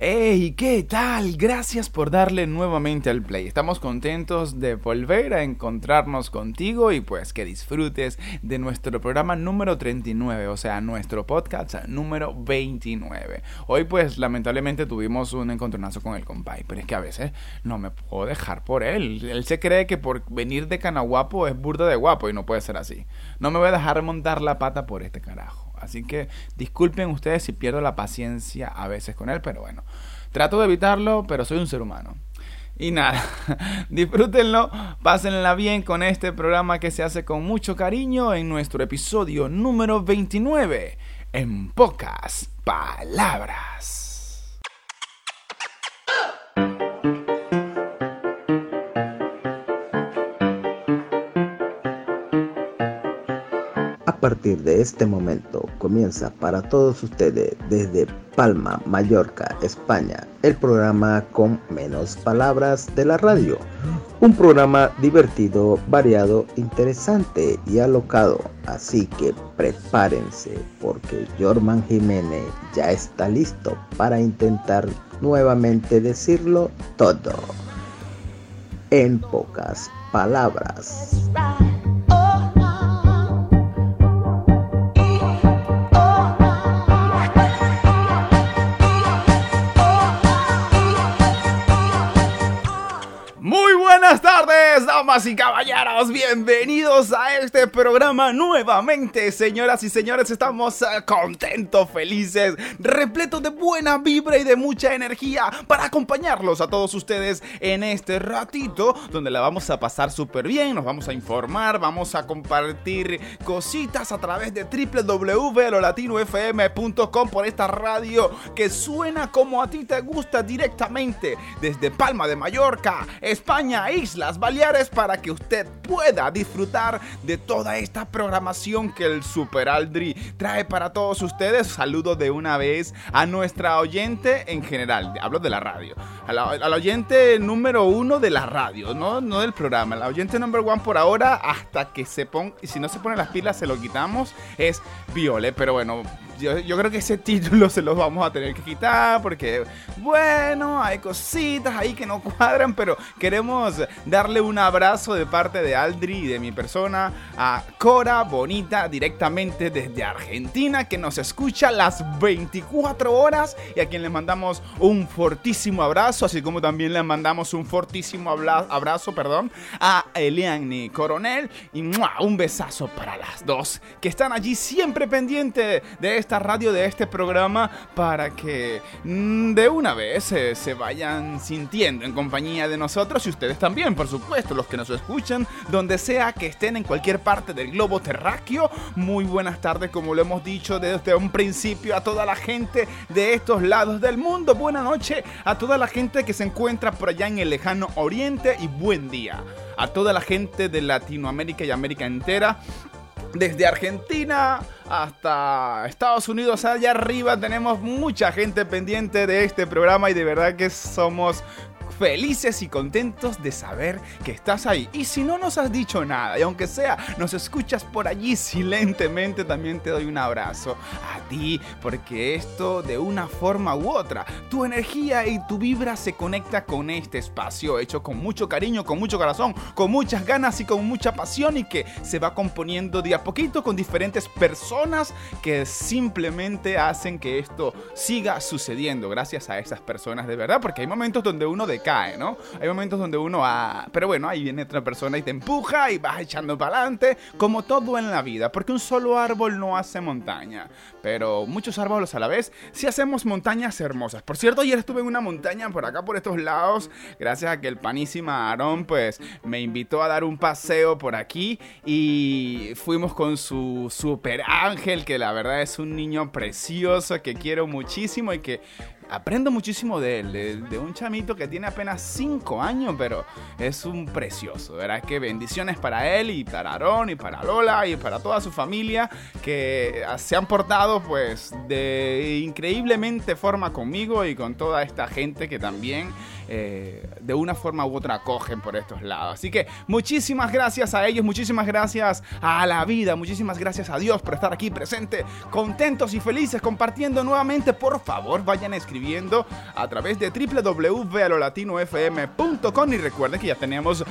Hey, ¿qué tal? Gracias por darle nuevamente al play. Estamos contentos de volver a encontrarnos contigo y pues que disfrutes de nuestro programa número 39, o sea, nuestro podcast número 29. Hoy pues lamentablemente tuvimos un encontronazo con el compay, pero es que a veces no me puedo dejar por él. Él se cree que por venir de Canaguapo es burda de guapo y no puede ser así. No me voy a dejar montar la pata por este carajo. Así que disculpen ustedes si pierdo la paciencia a veces con él, pero bueno, trato de evitarlo, pero soy un ser humano. Y nada, disfrútenlo, pásenla bien con este programa que se hace con mucho cariño en nuestro episodio número 29, en pocas palabras. Partir de este momento comienza para todos ustedes desde Palma, Mallorca, España, el programa con menos palabras de la radio. Un programa divertido, variado, interesante y alocado. Así que prepárense porque Jorman Jiménez ya está listo para intentar nuevamente decirlo todo. En pocas palabras. Buenas damas y caballeros. Bienvenidos a este programa nuevamente, señoras y señores. Estamos eh, contentos, felices, repletos de buena vibra y de mucha energía para acompañarlos a todos ustedes en este ratito donde la vamos a pasar súper bien. Nos vamos a informar, vamos a compartir cositas a través de www.lolatinofm.com por esta radio que suena como a ti te gusta directamente desde Palma de Mallorca, España Islas Baleares para que usted pueda disfrutar de toda esta programación que el Super Aldri trae para todos ustedes. Saludo de una vez a nuestra oyente en general, hablo de la radio, al oyente número uno de la radio, no, no del programa, la oyente number one por ahora hasta que se ponga, y si no se pone las pilas se lo quitamos, es Viole, pero bueno, yo, creo que ese título se los vamos a tener que quitar porque, bueno, hay cositas ahí que no cuadran, pero queremos darle un abrazo de parte de Aldri y de mi persona a Cora Bonita directamente desde Argentina que nos escucha las 24 horas y a quien le mandamos un fortísimo abrazo, así como también le mandamos un fortísimo abrazo perdón, a Eliani Coronel y un besazo para las dos que están allí siempre pendientes de este esta radio, de este programa, para que mm, de una vez se vayan sintiendo en compañía de nosotros y ustedes también, por supuesto, los que nos escuchan, donde sea que estén en cualquier parte del globo terráqueo. Muy buenas tardes, como lo hemos dicho desde un principio, a toda la gente de estos lados del mundo. Buena noche a toda la gente que se encuentra por allá en el lejano oriente y buen día a toda la gente de Latinoamérica y América entera desde Argentina hasta Estados Unidos, allá arriba tenemos mucha gente pendiente de este programa y de verdad que somos felices y contentos de saber que estás ahí. Y si no nos has dicho nada, y aunque sea nos escuchas por allí silentemente, también te doy un abrazo a ti, porque esto de una forma u otra, tu energía y tu vibra se conecta con este espacio hecho con mucho cariño, con mucho corazón, con muchas ganas y con mucha pasión y que se va componiendo de a poquito con diferentes personas que simplemente hacen que esto siga sucediendo gracias a esas personas de verdad, porque hay momentos donde uno de cae, ¿no? Hay momentos donde uno va... Pero bueno, ahí viene otra persona y te empuja y vas echando para adelante, como todo en la vida, porque un solo árbol no hace montaña, pero muchos árboles a la vez sí hacemos montañas hermosas. Por cierto, ayer estuve en una montaña por acá, por estos lados, gracias a que el panísima Aarón, pues, me invitó a dar un paseo por aquí y fuimos con su super ángel, que la verdad es un niño precioso que quiero muchísimo y que aprendo muchísimo de él, de, un chamito que tiene apenas 5 años, pero es un precioso. ¿Verdad? Que bendiciones para él y para Aarón y para Lola y para toda su familia que se han portado pues de increíblemente forma conmigo y con toda esta gente que también eh, de una forma u otra acogen por estos lados. Así que muchísimas gracias a ellos, muchísimas gracias a la vida, muchísimas gracias a Dios por estar aquí presente, contentos y felices compartiendo nuevamente. Por favor, vayan escribiendo a través de www.alolatinofm.com y recuerden que ya tenemos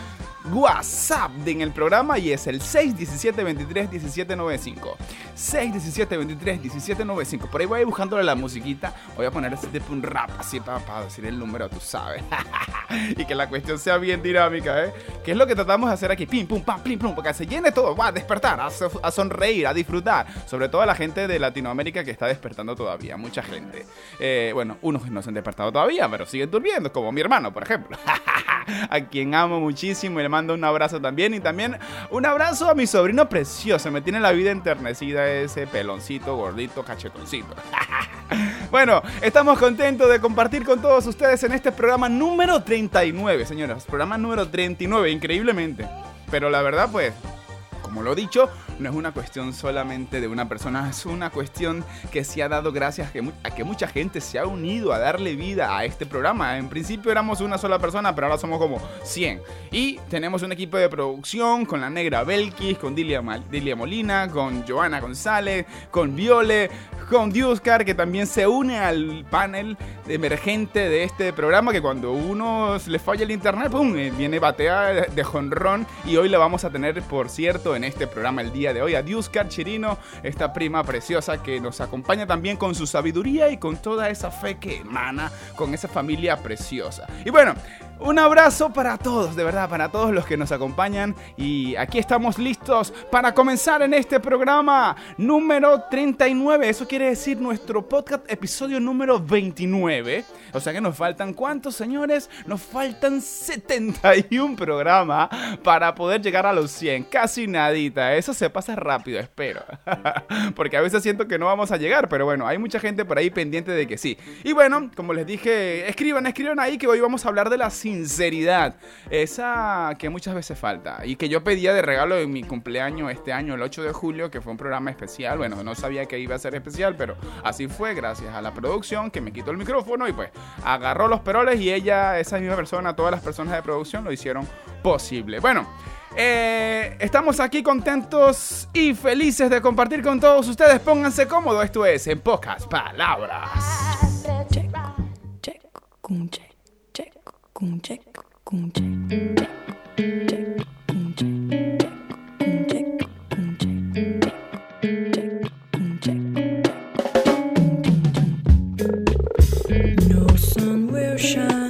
WhatsApp en el programa y es el 617 23 1795. 617 23 1795. Por ahí voy buscándole la musiquita. Voy a poner ese tipo un rap así para, para decir el número, tú sabes. y que la cuestión sea bien dinámica, ¿eh? Que es lo que tratamos de hacer aquí. Pim, pum, pam, pim, pum. Porque se llene todo. Va a despertar, a, sonreír, a disfrutar. Sobre todo a la gente de Latinoamérica que está despertando todavía. Mucha gente. Eh, bueno, unos no se han despertado todavía, pero siguen durmiendo. Como mi hermano, por ejemplo. a quien amo muchísimo y le mando un abrazo también. Y también un abrazo a mi sobrino precioso. Me tiene la vida enternecida ese peloncito, gordito, cachetoncito. bueno, estamos contentos de compartir con todos ustedes en este programa número 39, señoras. Programa número 39, increíblemente. Pero la verdad, pues, como lo he dicho, no es una cuestión solamente de una persona, es una cuestión que se ha dado gracias a que, mucha gente se ha unido a darle vida a este programa. En principio éramos una sola persona, pero ahora somos como 100. Y tenemos un equipo de producción con la negra Belkis, con Dilia, Dilia Molina, con Joana González, con Viole, con Dioscar, que también se une al panel emergente de este programa, que cuando uno le falla el internet, ¡pum! viene batea de jonrón. Y hoy la vamos a tener, por cierto, en este programa el día de hoy a Diuscar Chirino, esta prima preciosa que nos acompaña también con su sabiduría y con toda esa fe que emana con esa familia preciosa. Y bueno, un abrazo para todos, de verdad, para todos los que nos acompañan. Y aquí estamos listos para comenzar en este programa número 39. Eso quiere decir nuestro podcast episodio número 29. O sea que nos faltan cuántos, señores? Nos faltan 71 programas para poder llegar a los 100. Casi nadita. Eso se pasa rápido, espero. Porque a veces siento que no vamos a llegar. Pero bueno, hay mucha gente por ahí pendiente de que sí. Y bueno, como les dije, escriban, escriban ahí que hoy vamos a hablar de las sinceridad. Esa que muchas veces falta. Y que yo pedía de regalo en mi cumpleaños este año, el 8 de julio, que fue un programa especial. Bueno, no sabía que iba a ser especial, pero así fue, gracias a la producción que me quitó el micrófono y pues agarró los peroles y ella, esa misma persona, todas las personas de producción lo hicieron posible. Bueno. Eh, estamos aquí contentos y felices de compartir con todos ustedes. Pónganse cómodos, esto es en pocas palabras. No sun will shine.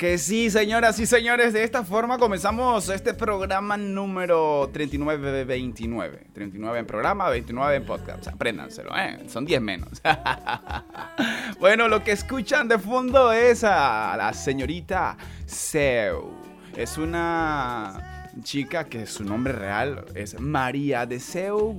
Que sí, señoras y señores. De esta forma comenzamos este programa número 3929. 39 en programa, 29 en podcast. Apréndanselo, ¿eh? Son 10 menos. bueno, lo que escuchan de fondo es a la señorita Seu. Es una chica que su nombre real es María de Seu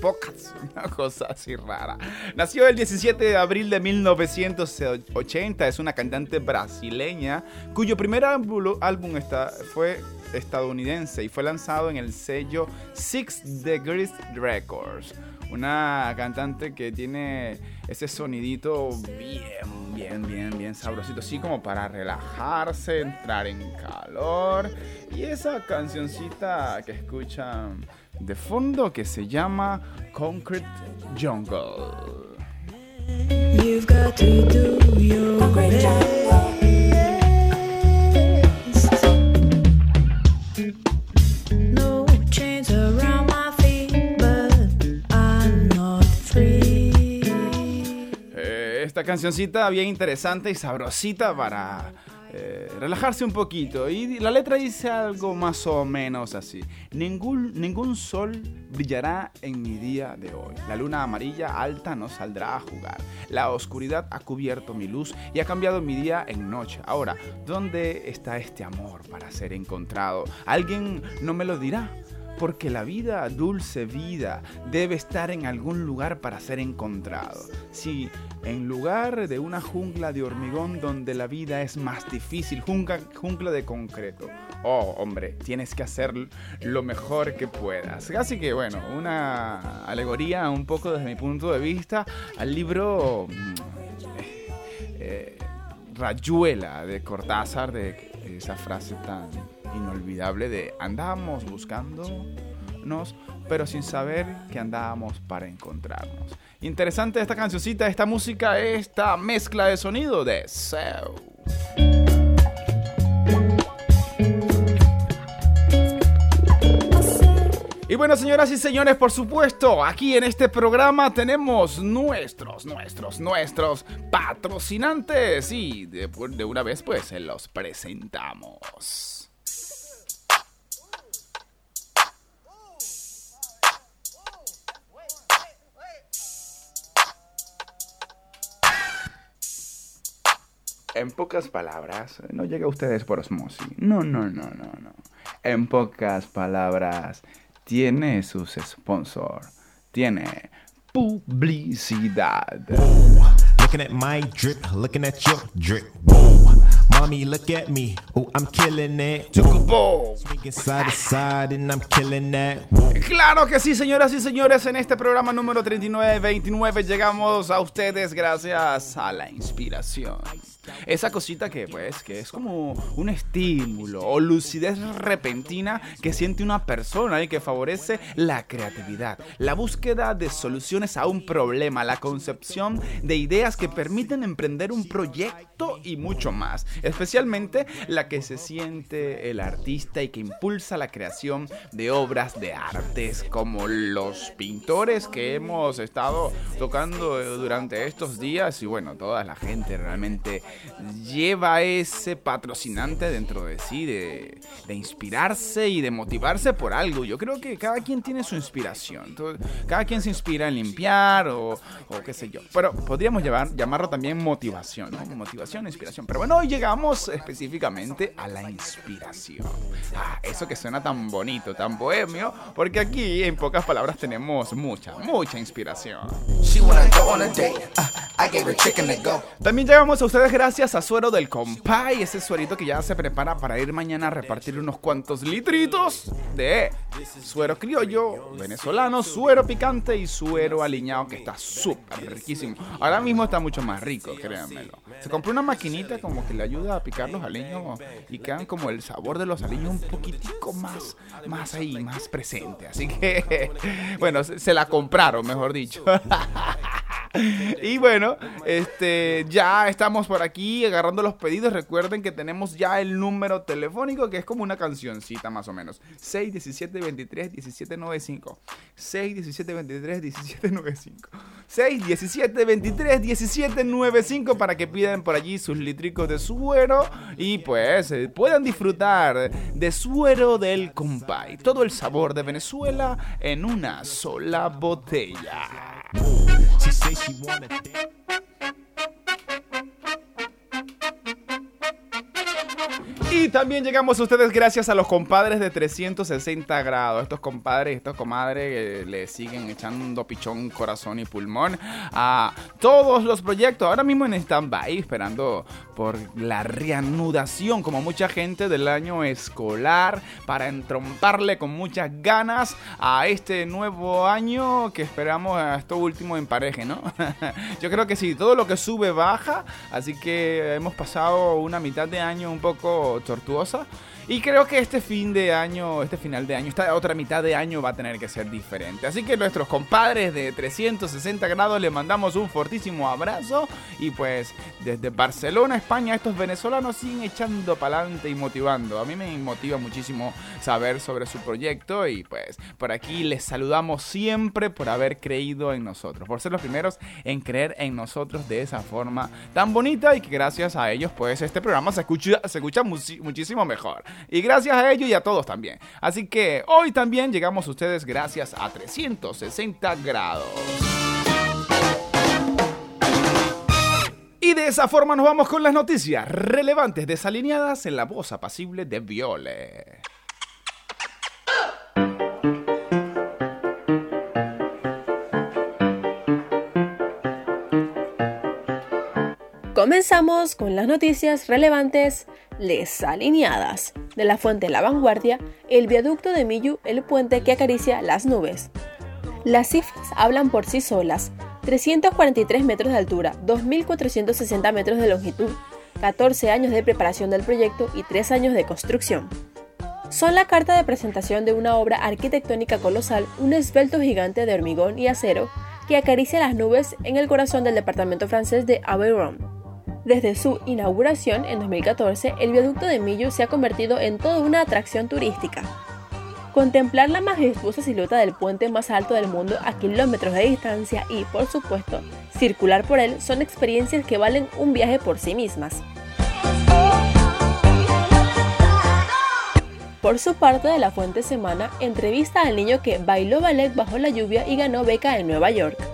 Pocas, una cosa así rara. Nació el 17 de abril de 1980, es una cantante brasileña cuyo primer álbum fue estadounidense y fue lanzado en el sello Six Degrees Records. Una cantante que tiene ese sonidito bien, bien, bien, bien sabrosito, así como para relajarse, entrar en calor. Y esa cancioncita que escuchan de fondo que se llama Concrete Jungle. Cancioncita bien interesante y sabrosita para eh, relajarse un poquito. Y la letra dice algo más o menos así. Ningún, ningún sol brillará en mi día de hoy. La luna amarilla alta no saldrá a jugar. La oscuridad ha cubierto mi luz y ha cambiado mi día en noche. Ahora, ¿dónde está este amor para ser encontrado? ¿Alguien no me lo dirá? Porque la vida, dulce vida, debe estar en algún lugar para ser encontrado. Si en lugar de una jungla de hormigón donde la vida es más difícil, jungla, de concreto. Oh, hombre, tienes que hacer lo mejor que puedas. Así que bueno, una alegoría un poco desde mi punto de vista al libro mm, eh, Rayuela de Cortázar, de esa frase tan inolvidable de andábamos buscándonos, pero sin saber que andábamos para encontrarnos. Interesante esta cancioncita, esta música, esta mezcla de sonido de Seu. Y bueno, señoras y señores, por supuesto, aquí en este programa tenemos nuestros, nuestros, nuestros patrocinantes. Y de, de una vez, pues, se los presentamos. En pocas palabras, no llega a ustedes por osmosis. No, no, no, no, no. En pocas palabras, tiene sus sponsors. Tiene publicidad. Looking at my drip, looking at your drip. Mommy, look at me. Oh, I'm killing it. Side to side and I'm killing that. Claro que sí, señoras y señores. En este programa número 3929 llegamos a ustedes gracias a la inspiración. Esa cosita que pues que es como un estímulo o lucidez repentina que siente una persona y que favorece la creatividad, la búsqueda de soluciones a un problema, la concepción de ideas que permiten emprender un proyecto y mucho más, especialmente la que se siente el artista y que impulsa la creación de obras de artes como los pintores que hemos estado tocando durante estos días y bueno, toda la gente realmente lleva ese patrocinante dentro de sí, de, inspirarse y de motivarse por algo. Yo creo que cada quien tiene su inspiración. cada quien se inspira en limpiar o, qué sé yo. Pero podríamos llevar, llamarlo también motivación, ¿no? Motivación, inspiración. Pero bueno, hoy llegamos específicamente a la inspiración. Ah, eso que suena tan bonito, tan bohemio, porque aquí en pocas palabras tenemos mucha, mucha inspiración. También llegamos a ustedes gracias a Suero del Compay, ese suerito que ya se prepara para ir mañana a repartir unos cuantos litritos de suero criollo, venezolano, suero picante y suero aliñado que está súper riquísimo. Ahora mismo está mucho más rico, créanmelo. Se compró una maquinita como que le ayuda a picar los aliños y quedan como el sabor de los aliños un poquitico más, más ahí, más presente. Así que, bueno, se la compraron, mejor dicho. y bueno, este, ya estamos por aquí agarrando los pedidos. Recuerden que tenemos ya el número telefónico que es como una cancioncita más o menos. 617 23 17 95. 617 23 17 95. 617 23 17 95 para que pidan por allí sus litricos de suero y pues eh, puedan disfrutar de suero del compay. Todo el sabor de Venezuela en una sola botella. Y también llegamos a ustedes gracias a los compadres de 360 grados. Estos compadres, estos comadres le siguen echando pichón, corazón y pulmón a todos los proyectos. Ahora mismo en stand-by, esperando por la reanudación, como mucha gente, del año escolar para entromparle con muchas ganas a este nuevo año que esperamos a esto último en pareja, ¿no? Yo creo que sí, todo lo que sube baja, así que hemos pasado una mitad de año un poco tortuosa. Y creo que este fin de año, este final de año, esta otra mitad de año va a tener que ser diferente. Así que nuestros compadres de 360 grados les mandamos un fortísimo abrazo. Y pues desde Barcelona, España, estos venezolanos siguen echando para adelante y motivando. A mí me motiva muchísimo saber sobre su proyecto. Y pues por aquí les saludamos siempre por haber creído en nosotros. Por ser los primeros en creer en nosotros de esa forma tan bonita. Y que gracias a ellos pues este programa se escucha, se escucha muchísimo mejor. Y gracias a ellos y a todos también. Así que hoy también llegamos a ustedes gracias a 360 grados. Y de esa forma nos vamos con las noticias relevantes desalineadas en la voz apacible de Viole. Comenzamos con las noticias relevantes desalineadas. De la fuente La Vanguardia, el viaducto de Millu, el puente que acaricia las nubes. Las cifras hablan por sí solas. 343 metros de altura, 2.460 metros de longitud, 14 años de preparación del proyecto y 3 años de construcción. Son la carta de presentación de una obra arquitectónica colosal, un esbelto gigante de hormigón y acero que acaricia las nubes en el corazón del departamento francés de Aveyron. Desde su inauguración en 2014, el viaducto de Millo se ha convertido en toda una atracción turística. Contemplar la majestuosa silueta del puente más alto del mundo a kilómetros de distancia y, por supuesto, circular por él son experiencias que valen un viaje por sí mismas. Por su parte, de la Fuente Semana entrevista al niño que bailó ballet bajo la lluvia y ganó beca en Nueva York.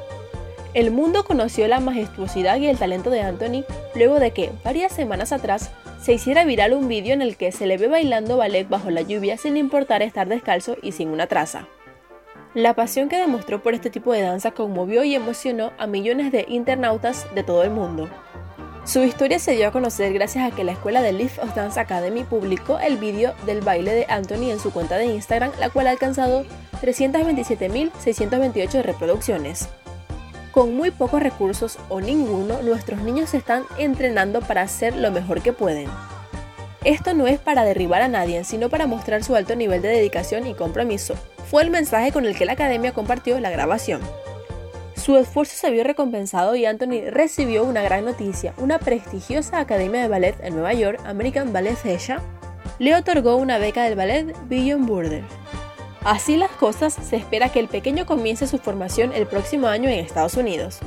El mundo conoció la majestuosidad y el talento de Anthony luego de que, varias semanas atrás, se hiciera viral un vídeo en el que se le ve bailando ballet bajo la lluvia sin importar estar descalzo y sin una traza. La pasión que demostró por este tipo de danza conmovió y emocionó a millones de internautas de todo el mundo. Su historia se dio a conocer gracias a que la escuela de Leaf of Dance Academy publicó el vídeo del baile de Anthony en su cuenta de Instagram, la cual ha alcanzado 327.628 reproducciones. Con muy pocos recursos o ninguno, nuestros niños se están entrenando para hacer lo mejor que pueden. Esto no es para derribar a nadie, sino para mostrar su alto nivel de dedicación y compromiso. Fue el mensaje con el que la academia compartió la grabación. Su esfuerzo se vio recompensado y Anthony recibió una gran noticia. Una prestigiosa academia de ballet en Nueva York, American Ballet Theatre, le otorgó una beca del ballet Beyond Border. Así las cosas, se espera que el pequeño comience su formación el próximo año en Estados Unidos.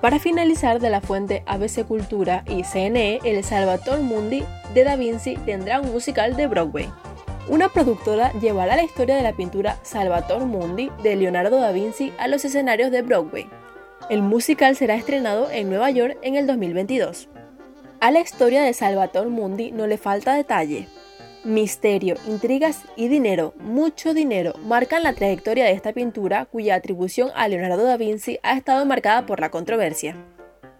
Para finalizar, de la fuente ABC Cultura y CNE, el Salvatore Mundi de Da Vinci tendrá un musical de Broadway. Una productora llevará la historia de la pintura Salvatore Mundi de Leonardo da Vinci a los escenarios de Broadway. El musical será estrenado en Nueva York en el 2022. A la historia de Salvatore Mundi no le falta detalle. Misterio, intrigas y dinero, mucho dinero, marcan la trayectoria de esta pintura cuya atribución a Leonardo da Vinci ha estado marcada por la controversia.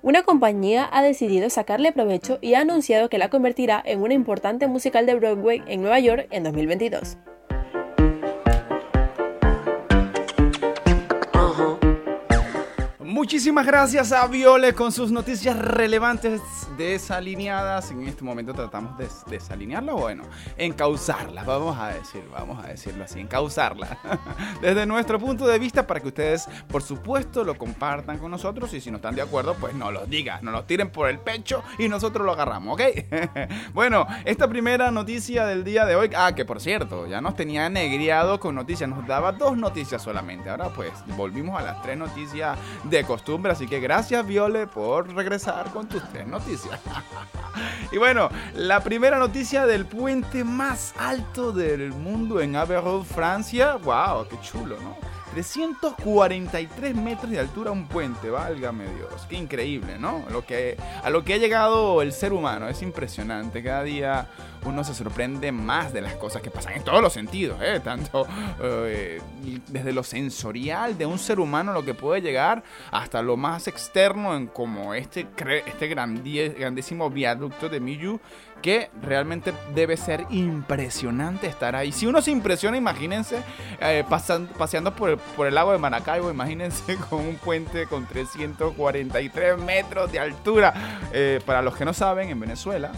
Una compañía ha decidido sacarle provecho y ha anunciado que la convertirá en una importante musical de Broadway en Nueva York en 2022. Muchísimas gracias a Viole con sus noticias relevantes desalineadas. En este momento tratamos de desalinearla, bueno, encauzarla, vamos a decir, vamos a decirlo así, encauzarla. Desde nuestro punto de vista para que ustedes, por supuesto, lo compartan con nosotros y si no están de acuerdo, pues no lo digan, no lo tiren por el pecho y nosotros lo agarramos, ¿ok? bueno, esta primera noticia del día de hoy, ah, que por cierto, ya nos tenía negriado con noticias, nos daba dos noticias solamente. Ahora pues volvimos a las tres noticias de Así que gracias, Viole, por regresar con tus tres noticias. y bueno, la primera noticia del puente más alto del mundo en Averroes, Francia. ¡Wow! ¡Qué chulo, ¿no? 343 metros de altura un puente, válgame Dios, qué increíble, ¿no? Lo que, a lo que ha llegado el ser humano, es impresionante, cada día uno se sorprende más de las cosas que pasan en todos los sentidos, ¿eh? tanto eh, desde lo sensorial de un ser humano, lo que puede llegar, hasta lo más externo, en como este, este grandísimo viaducto de Miyu que realmente debe ser impresionante estar ahí. Si uno se impresiona, imagínense eh, paseando por el, lago de Maracaibo, imagínense con un puente con 343 metros de altura. Eh, para los que no saben, en Venezuela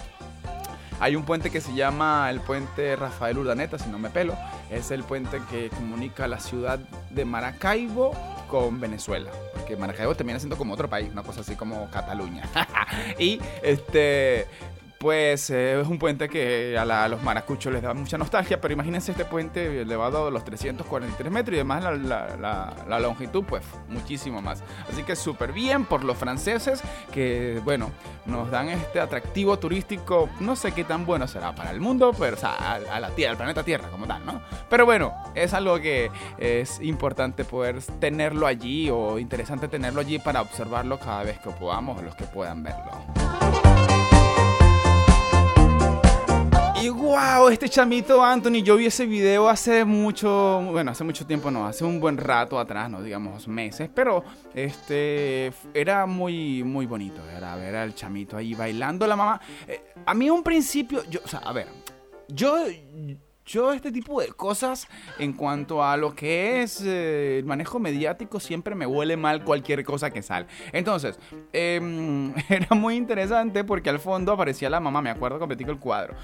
hay un puente que se llama el puente Rafael Urdaneta, si no me pelo. Es el puente que comunica la ciudad de Maracaibo con Venezuela. Porque Maracaibo termina siendo como otro país, una cosa así como Cataluña. y este pues eh, es un puente que a, los maracuchos les da mucha nostalgia, pero imagínense este puente elevado a los 343 metros y además la, longitud, pues muchísimo más. Así que súper bien por los franceses que, bueno, nos dan este atractivo turístico, no sé qué tan bueno será para el mundo, pero o sea, a, la Tierra, al planeta Tierra como tal, ¿no? Pero bueno, es algo que es importante poder tenerlo allí o interesante tenerlo allí para observarlo cada vez que podamos, los que puedan verlo. Y wow, este chamito Anthony, yo vi ese video hace mucho, bueno, hace mucho tiempo no, hace un buen rato atrás, no digamos meses, pero este era muy muy bonito, era ver al chamito ahí bailando la mamá. Eh, a mí un principio, yo, o sea, a ver, yo yo este tipo de cosas en cuanto a lo que es eh, el manejo mediático siempre me huele mal cualquier cosa que sale. Entonces, em, era muy interesante porque al fondo aparecía la mamá, me acuerdo completito el cuadro.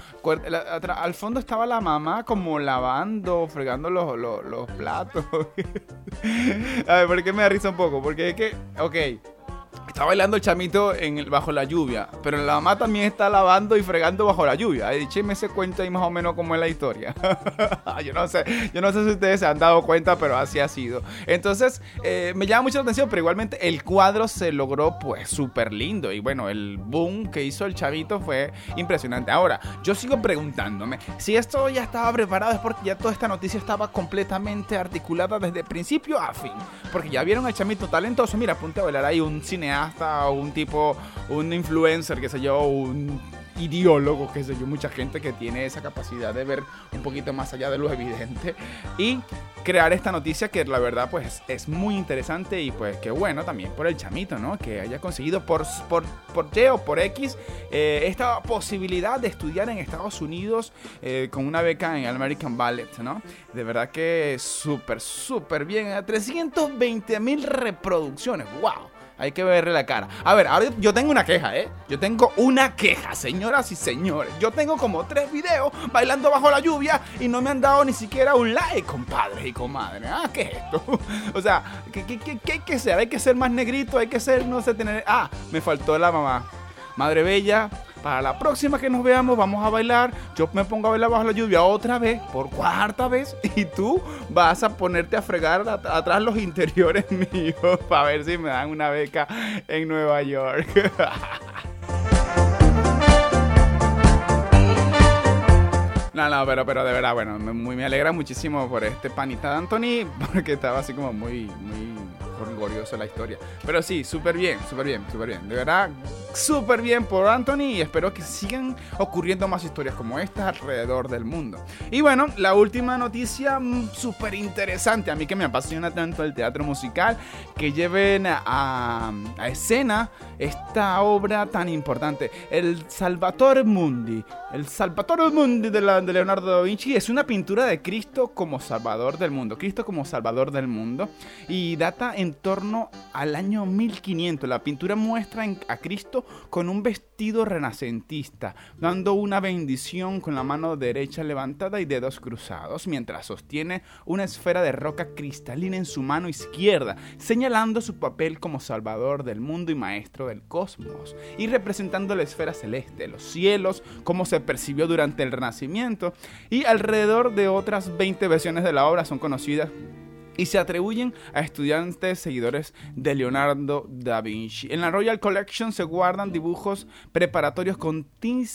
Al fondo estaba la mamá como lavando, fregando los, los, los platos. a ver, ¿por qué me da risa un poco? Porque es que, ok Está bailando el chamito en bajo la lluvia, pero la mamá también está lavando y fregando bajo la lluvia. Écheme ese cuento ahí más o menos cómo es la historia. yo no sé, yo no sé si ustedes se han dado cuenta, pero así ha sido. Entonces, eh, me llama mucho la atención, pero igualmente el cuadro se logró pues súper lindo. Y bueno, el boom que hizo el chavito fue impresionante. Ahora, yo sigo preguntándome, si esto ya estaba preparado es porque ya toda esta noticia estaba completamente articulada desde principio a fin. Porque ya vieron al chamito talentoso. Mira, apunte a bailar ahí un cineasta hasta un tipo, un influencer, que sé yo, un ideólogo, que sé yo, mucha gente que tiene esa capacidad de ver un poquito más allá de lo evidente y crear esta noticia que la verdad pues es muy interesante y pues qué bueno también por el chamito, ¿no? Que haya conseguido por, por, por Y o por X eh, esta posibilidad de estudiar en Estados Unidos eh, con una beca en American Ballet, ¿no? De verdad que súper, súper bien. 320 mil reproducciones, wow. Hay que verle la cara. A ver, ahora yo tengo una queja, ¿eh? Yo tengo una queja, señoras y señores. Yo tengo como tres videos bailando bajo la lluvia y no me han dado ni siquiera un like, compadres y comadres. Ah, ¿qué es esto? o sea, ¿qué, qué, qué hay que ser? Hay que ser más negrito, hay que ser, no sé, tener... Ah, me faltó la mamá. Madre Bella, para la próxima que nos veamos vamos a bailar. Yo me pongo a bailar bajo la lluvia otra vez, por cuarta vez. Y tú vas a ponerte a fregar atrás los interiores míos para ver si me dan una beca en Nueva York. No, no, pero, pero de verdad, bueno, me, me alegra muchísimo por este panita de Anthony, porque estaba así como muy, muy glorioso la historia. Pero sí, súper bien, súper bien, súper bien. De verdad, súper bien por Anthony y espero que sigan ocurriendo más historias como esta alrededor del mundo. Y bueno, la última noticia mm, súper interesante, a mí que me apasiona tanto el teatro musical, que lleven a, a escena esta obra tan importante, el Salvatore Mundi. El Salvatore Mundi de, la, de Leonardo da Vinci es una pintura de Cristo como Salvador del mundo, Cristo como Salvador del mundo, y data en en torno al año 1500. La pintura muestra a Cristo con un vestido renacentista, dando una bendición con la mano derecha levantada y dedos cruzados, mientras sostiene una esfera de roca cristalina en su mano izquierda, señalando su papel como salvador del mundo y maestro del cosmos, y representando la esfera celeste, los cielos, como se percibió durante el Renacimiento, y alrededor de otras 20 versiones de la obra son conocidas y se atribuyen a estudiantes seguidores de Leonardo da Vinci. En la Royal Collection se guardan dibujos preparatorios con,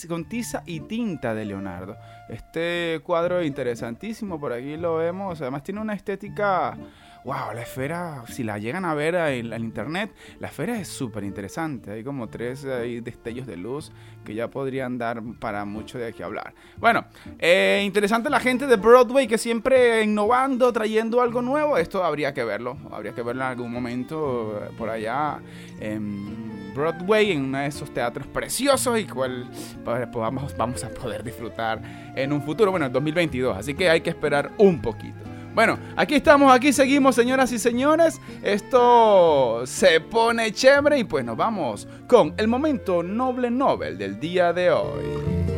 con tiza y tinta de Leonardo. Este cuadro es interesantísimo, por aquí lo vemos, además tiene una estética wow, la esfera, si la llegan a ver en, internet, la esfera es súper interesante. Hay como tres destellos de luz que ya podrían dar para mucho de aquí hablar. Bueno, eh, interesante la gente de Broadway que siempre innovando, trayendo algo nuevo. Esto habría que verlo, habría que verlo en algún momento eh, por allá. en Broadway, en uno de esos teatros preciosos y cual pues, vamos, vamos a poder disfrutar en un futuro, bueno, en 2022. Así que hay que esperar un poquito. Bueno, aquí estamos, aquí seguimos, señoras y señores. Esto se pone chévere y pues nos vamos con el momento noble Nobel del día de hoy.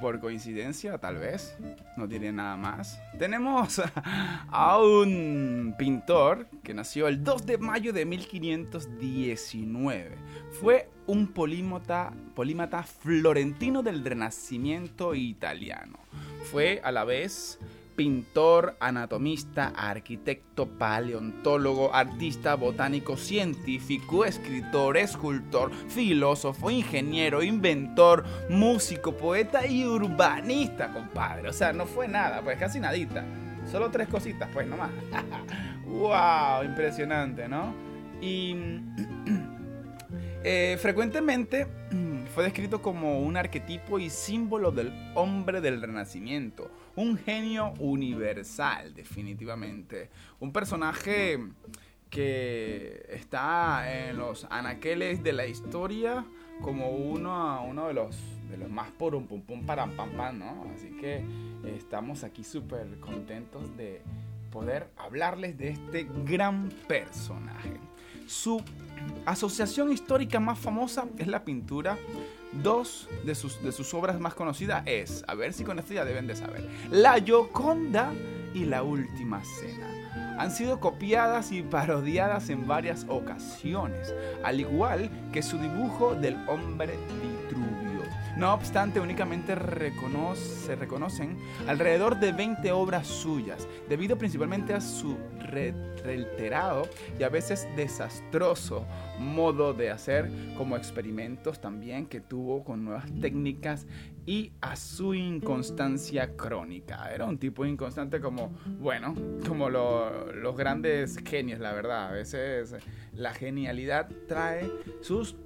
Por coincidencia, tal vez, no diré nada más, tenemos a un pintor que nació el 2 de mayo de 1519. Fue un polímata, polímata florentino del Renacimiento italiano. Fue a la vez pintor, anatomista, arquitecto, paleontólogo, artista, botánico, científico, escritor, escultor, filósofo, ingeniero, inventor, músico, poeta y urbanista, compadre. O sea, no fue nada, pues casi nadita. Solo tres cositas, pues nomás. ¡Wow! Impresionante, ¿no? Y eh, frecuentemente fue descrito como un arquetipo y símbolo del hombre del Renacimiento, un genio universal, definitivamente, un personaje que está en los anaqueles de la historia como uno, uno de los de los más por un pum pum para pam pam, ¿no? Así que estamos aquí súper contentos de poder hablarles de este gran personaje. Su asociación histórica más famosa es la pintura. Dos de sus, de sus obras más conocidas es, a ver si con esto ya deben de saber, La Gioconda y La Última Cena. Han sido copiadas y parodiadas en varias ocasiones, al igual que su dibujo del hombre. No obstante, únicamente se reconocen alrededor de 20 obras suyas, debido principalmente a su reiterado y a veces desastroso modo de hacer, como experimentos también que tuvo con nuevas técnicas y a su inconstancia crónica. Era un tipo inconstante como, bueno, como los grandes genios, la verdad. A veces la genialidad trae sus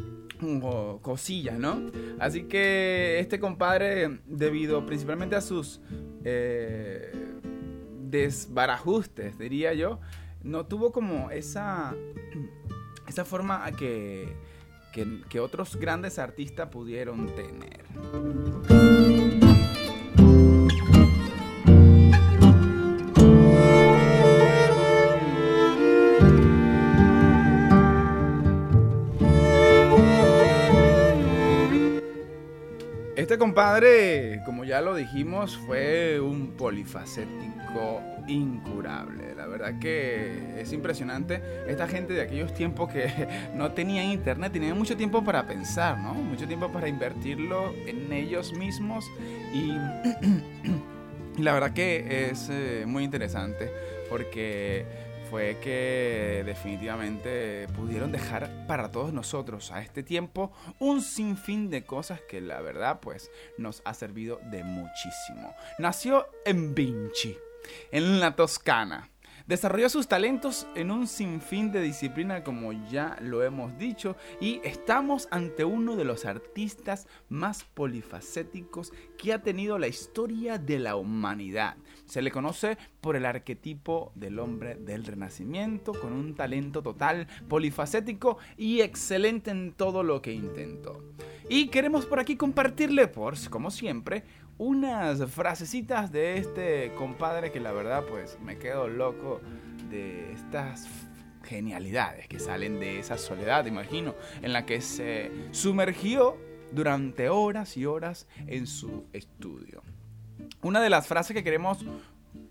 cosillas, ¿no? Así que este compadre, debido principalmente a sus eh, desbarajustes, diría yo, no tuvo como esa, esa forma que, que, otros grandes artistas pudieron tener. Este compadre, como ya lo dijimos, fue un polifacético incurable. La verdad que es impresionante. Esta gente de aquellos tiempos que no tenían internet, tenían mucho tiempo para pensar, ¿no? Mucho tiempo para invertirlo en ellos mismos. Y, la verdad que es eh, muy interesante porque fue que definitivamente pudieron dejar para todos nosotros a este tiempo un sinfín de cosas que la verdad pues nos ha servido de muchísimo. Nació en Vinci, en la Toscana. Desarrolló sus talentos en un sinfín de disciplina como ya lo hemos dicho y estamos ante uno de los artistas más polifacéticos que ha tenido la historia de la humanidad. Se le conoce por el arquetipo del hombre del renacimiento con un talento total, polifacético y excelente en todo lo que intentó. Y queremos por aquí compartirle, por como siempre, unas frasecitas de este compadre que la verdad pues me quedo loco de estas genialidades que salen de esa soledad, imagino, en la que se sumergió durante horas y horas en su estudio. Una de las frases que queremos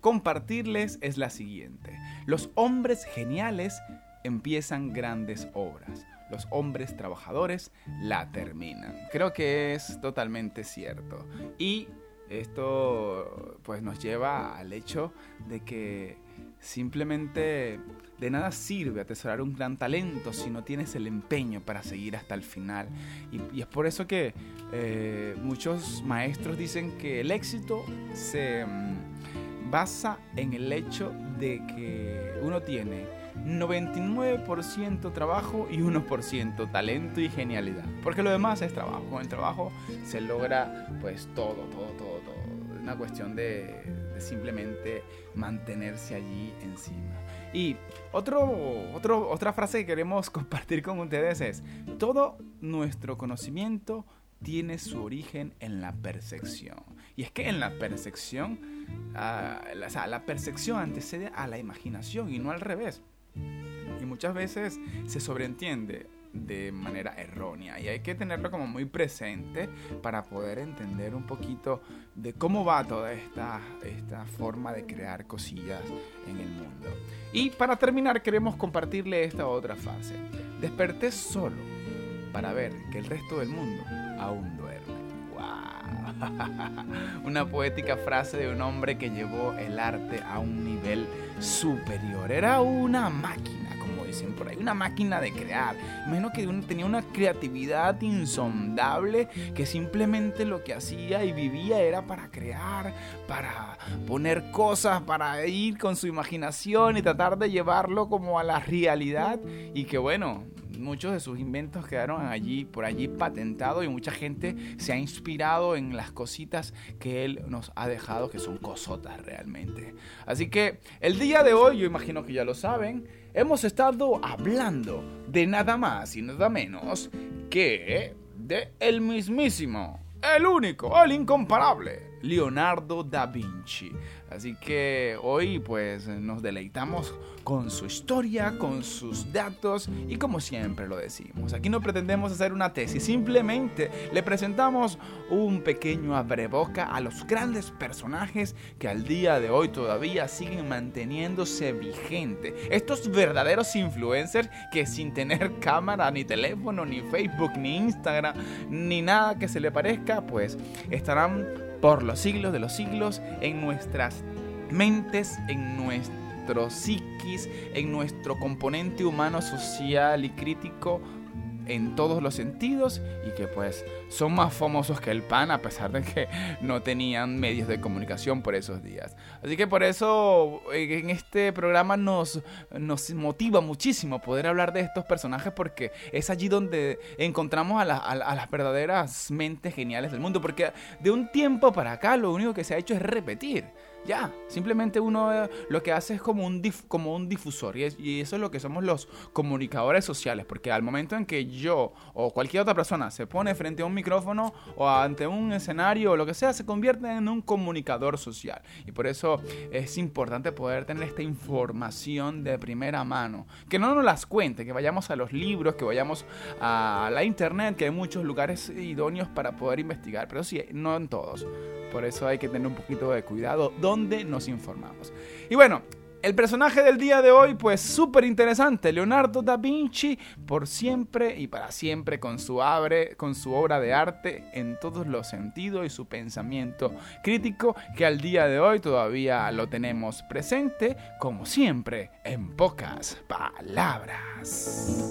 compartirles es la siguiente. Los hombres geniales empiezan grandes obras los hombres trabajadores la terminan. Creo que es totalmente cierto. Y esto pues nos lleva al hecho de que simplemente de nada sirve atesorar un gran talento si no tienes el empeño para seguir hasta el final. Y, es por eso que eh, muchos maestros dicen que el éxito se mm, basa en el hecho de que uno tiene 99% trabajo y 1% talento y genialidad. Porque lo demás es trabajo. Con el trabajo se logra pues todo, todo, todo, todo. Una cuestión de, simplemente mantenerse allí encima. Y otro, otro, otra frase que queremos compartir con ustedes es, todo nuestro conocimiento tiene su origen en la percepción. Y es que en la percepción, ah, la percepción antecede a la imaginación y no al revés. Y muchas veces se sobreentiende de manera errónea y hay que tenerlo como muy presente para poder entender un poquito de cómo va toda esta, esta forma de crear cosillas en el mundo. Y para terminar queremos compartirle esta otra fase. Desperté solo para ver que el resto del mundo aún duerme. Una poética frase de un hombre que llevó el arte a un nivel superior. Era una máquina, como dicen por ahí, una máquina de crear. Menos que tenía una creatividad insondable que simplemente lo que hacía y vivía era para crear, para poner cosas, para ir con su imaginación y tratar de llevarlo como a la realidad. Y que bueno, muchos de sus inventos quedaron allí, por allí patentados y mucha gente se ha inspirado en las cositas que él nos ha dejado, que son cosotas realmente. Así que el día de hoy, yo imagino que ya lo saben, hemos estado hablando de nada más y nada menos que de el mismísimo, el único, el incomparable, Leonardo da Vinci. Así que hoy pues nos deleitamos con su historia, con sus datos y como siempre lo decimos, aquí no pretendemos hacer una tesis, simplemente le presentamos un pequeño abreboca a los grandes personajes que al día de hoy todavía siguen manteniéndose vigentes. Estos verdaderos influencers que sin tener cámara, ni teléfono, ni Facebook, ni Instagram, ni nada que se le parezca, pues estarán por los siglos de los siglos en nuestras mentes, en nuestro psiquis, en nuestro componente humano, social y crítico en todos los sentidos y que pues son más famosos que el pan a pesar de que no tenían medios de comunicación por esos días. Así que por eso en este programa nos, nos motiva muchísimo poder hablar de estos personajes porque es allí donde encontramos a, a las verdaderas mentes geniales del mundo porque de un tiempo para acá lo único que se ha hecho es repetir. Ya, simplemente uno eh, lo que hace es como un, como un difusor y, y, eso es lo que somos los comunicadores sociales, porque al momento en que yo o cualquier otra persona se pone frente a un micrófono o ante un escenario o lo que sea, se convierte en un comunicador social. Y por eso es importante poder tener esta información de primera mano, que no nos las cuente, que vayamos a los libros, que vayamos a la internet, que hay muchos lugares idóneos para poder investigar, pero sí, no en todos. Por eso hay que tener un poquito de cuidado nos informamos. Y bueno, el personaje del día de hoy, pues súper interesante, Leonardo da Vinci, por siempre y para siempre con su, abre, con su obra de arte en todos los sentidos y su pensamiento crítico, que al día de hoy todavía lo tenemos presente, como siempre, en pocas palabras.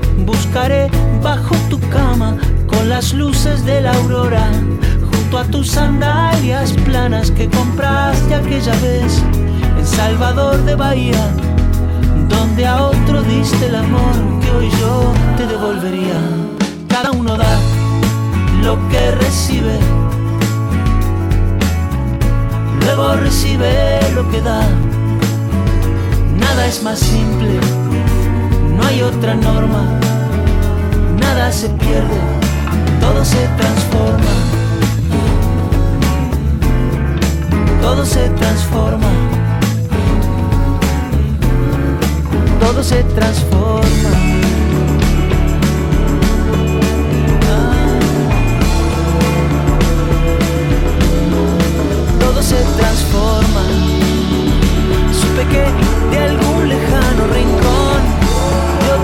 buscaré bajo tu cama con las luces de la aurora junto a tus sandalias planas que compraste aquella vez en Salvador de Bahía donde a otro diste el amor que hoy yo te devolvería. Cada uno da lo que recibe, luego recibe lo que da. Nada es más simple, no hay otra norma, nada se pierde, todo se transforma. Todo se transforma. todo se transforma. Todo se transforma. Supe que de algún lejano rincón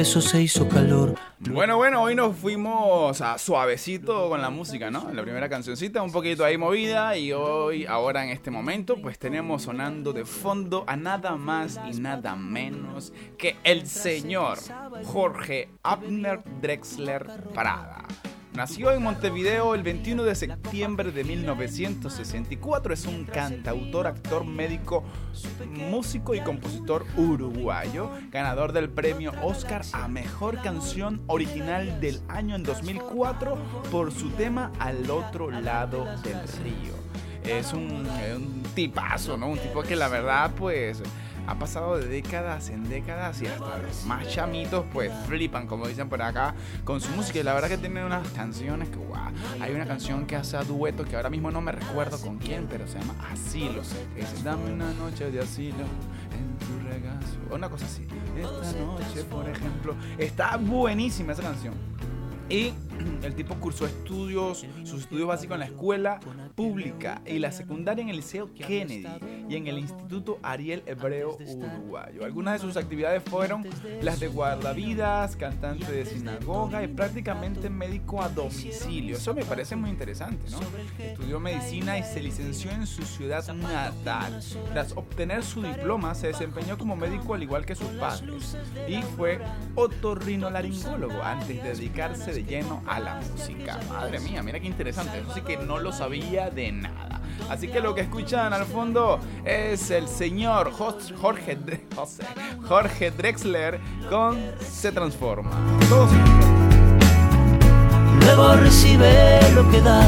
Beso se hizo calor bueno, bueno, hoy nos fuimos a suavecito con la música, ¿no? La primera cancioncita, un poquito ahí movida y hoy, ahora en este momento, pues tenemos sonando de fondo a nada más y nada menos que el señor Jorge Abner Drexler Prada. Nació en Montevideo el 21 de septiembre de 1964. Es un cantautor, actor, médico, músico y compositor uruguayo, ganador del premio Oscar a Mejor Canción Original del año en 2004 por su tema Al otro lado del río. Es un, un tipazo, ¿no? Un tipo que la verdad, pues ha pasado de décadas en décadas y hasta los más chamitos pues flipan, como dicen por acá, con su música. Y la verdad que tienen unas canciones que, wow, hay una canción que hace a dueto que ahora mismo no me recuerdo con quién, pero se llama Asilo. Dice, dame una noche de asilo en tu regazo. O una cosa así. Esta noche, por ejemplo. Está buenísima esa canción. Y el tipo cursó estudios, sus estudios básicos en la escuela pública y la secundaria en el Liceo Kennedy y en el Instituto Ariel Hebreo Uruguayo. Algunas de sus actividades fueron las de guardavidas, cantante de sinagoga y prácticamente médico a domicilio. Eso me parece muy interesante, ¿no? Estudió medicina y se licenció en su ciudad natal. Tras obtener su diploma, se desempeñó como médico al igual que sus padres y fue otorrinolaringólogo antes de dedicarse de lleno a la música. Madre mía, mira qué interesante. Eso sí que no lo sabía de nada. Así que lo que escuchan al fondo es el señor Jorge, Drexler con Se Transforma. Luego recibe lo que da.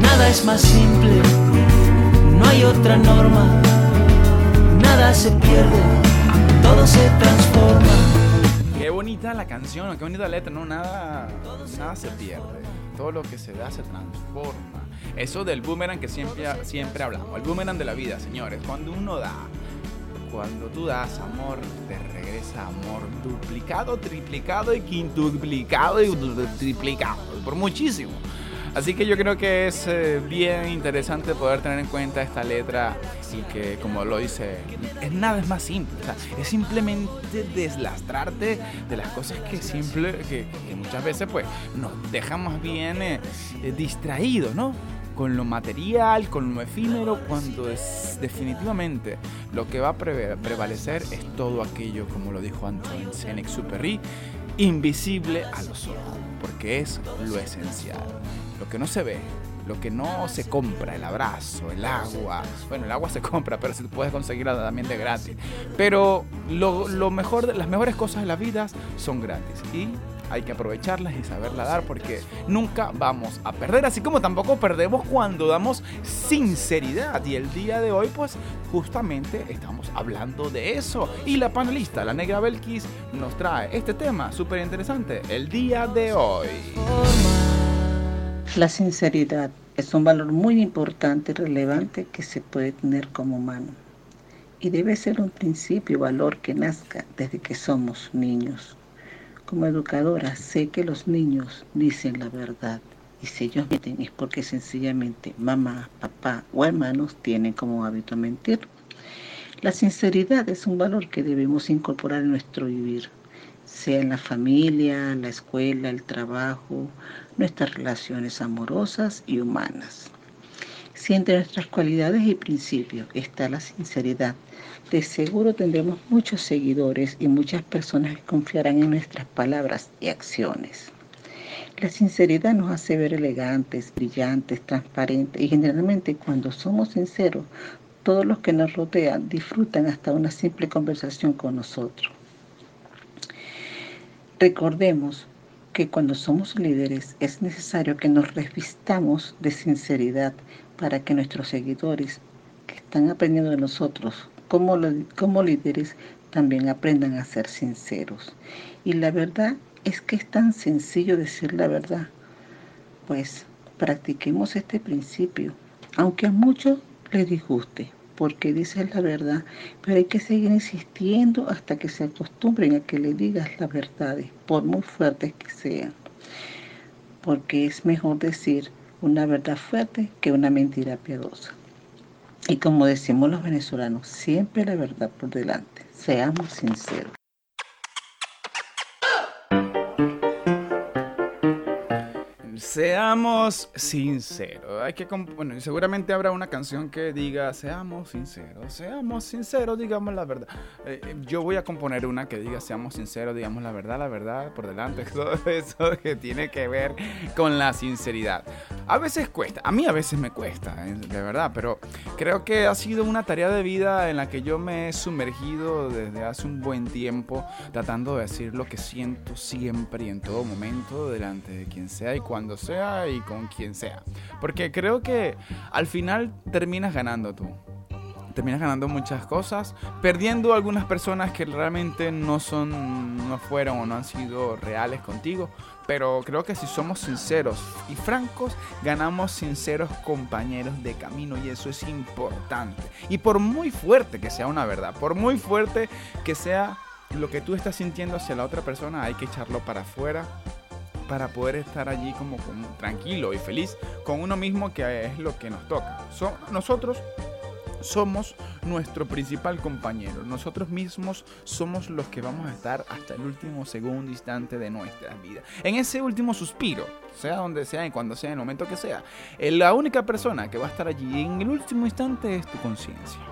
Nada es más simple. No hay otra norma. Nada se pierde. Todo se transforma bonita la canción, qué bonita la letra, no, nada, nada se pierde. Todo lo que se da se transforma. Eso del boomerang que siempre, siempre hablamos, el boomerang de la vida, señores. Cuando uno da, cuando tú das amor, te regresa amor duplicado, triplicado y quintuplicado y triplicado, por muchísimo. Así que yo creo que es eh, bien interesante poder tener en cuenta esta letra y que, como lo dice, es nada es más simple. es simplemente deslastrarte de las cosas que, simple, que, muchas veces pues, nos dejan más bien eh, eh, distraídos, ¿no? con lo material, con lo efímero, cuando es definitivamente lo que va a prevalecer es todo aquello, como lo dijo Antoine Saint-Exupéry, invisible a los ojos, porque es lo esencial lo que no se ve, lo que no se compra, el abrazo, el agua. Bueno, el agua se compra, pero se puede conseguir también de gratis. Pero lo, mejor, las mejores cosas de la vida son gratis. Y hay que aprovecharlas y saberla dar porque nunca vamos a perder, así como tampoco perdemos cuando damos sinceridad. Y el día de hoy, pues justamente estamos hablando de eso. Y la panelista, la negra Belkis, nos trae este tema súper interesante el día de hoy. La sinceridad es un valor muy importante y relevante que se puede tener como humano y debe ser un principio valor que nazca desde que somos niños. Como educadora sé que los niños dicen la verdad y si ellos mienten es porque sencillamente mamá, papá o hermanos tienen como hábito mentir. La sinceridad es un valor que debemos incorporar en nuestro vivir sea en la familia, la escuela, el trabajo, nuestras relaciones amorosas y humanas. Si entre nuestras cualidades y principios está la sinceridad, de seguro tendremos muchos seguidores y muchas personas que confiarán en nuestras palabras y acciones. La sinceridad nos hace ver elegantes, brillantes, transparentes y generalmente cuando somos sinceros, todos los que nos rodean disfrutan hasta una simple conversación con nosotros. Recordemos que cuando somos líderes es necesario que nos revistamos de sinceridad para que nuestros seguidores que están aprendiendo de nosotros como, como líderes también aprendan a ser sinceros. Y la verdad es que es tan sencillo decir la verdad. Pues practiquemos este principio, aunque a muchos les disguste porque dices la verdad, pero hay que seguir insistiendo hasta que se acostumbren a que le digas las verdades, por muy fuertes que sean. Porque es mejor decir una verdad fuerte que una mentira piadosa. Y como decimos los venezolanos, siempre la verdad por delante. Seamos sinceros. Seamos sinceros. Hay que bueno, seguramente habrá una canción que diga seamos sinceros, seamos sinceros, digamos la verdad. Eh, eh, yo voy a componer una que diga seamos sinceros, digamos la verdad, la verdad por delante, todo eso que tiene que ver con la sinceridad. A veces cuesta, a mí a veces me cuesta, eh, de verdad, pero creo que ha sido una tarea de vida en la que yo me he sumergido desde hace un buen tiempo, tratando de decir lo que siento siempre y en todo momento delante de quien sea y cuando sea y con quien sea. Porque creo que al final terminas ganando tú. Terminas ganando muchas cosas, perdiendo algunas personas que realmente no son, no fueron o no han sido reales contigo. Pero creo que si somos sinceros y francos, ganamos sinceros compañeros de camino y eso es importante. Y por muy fuerte que sea una verdad, por muy fuerte que sea lo que tú estás sintiendo hacia la otra persona, hay que echarlo para afuera para poder estar allí como, tranquilo y feliz con uno mismo que es lo que nos toca. Son, nosotros somos nuestro principal compañero. Nosotros mismos somos los que vamos a estar hasta el último segundo instante de nuestra vida. En ese último suspiro, sea donde sea y cuando sea, en el momento que sea, eh, la única persona que va a estar allí en el último instante es tu conciencia.